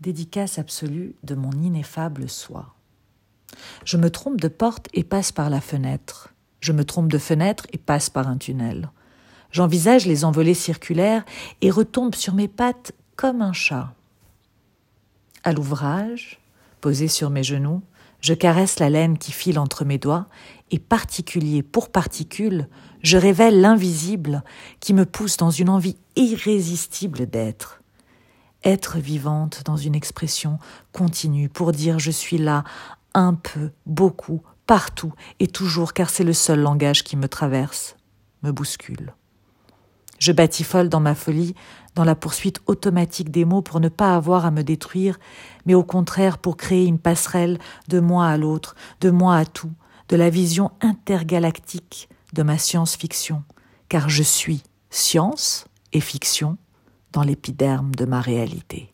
Dédicace absolue de mon ineffable soi. Je me trompe de porte et passe par la fenêtre. Je me trompe de fenêtre et passe par un tunnel. J'envisage les envolées circulaires et retombe sur mes pattes comme un chat. À l'ouvrage, posé sur mes genoux, je caresse la laine qui file entre mes doigts et particulier pour particule, je révèle l'invisible qui me pousse dans une envie irrésistible d'être. Être vivante dans une expression continue pour dire je suis là, un peu, beaucoup, partout et toujours car c'est le seul langage qui me traverse, me bouscule. Je batifole dans ma folie, dans la poursuite automatique des mots pour ne pas avoir à me détruire, mais au contraire pour créer une passerelle de moi à l'autre, de moi à tout, de la vision intergalactique de ma science-fiction, car je suis science et fiction dans l'épiderme de ma réalité.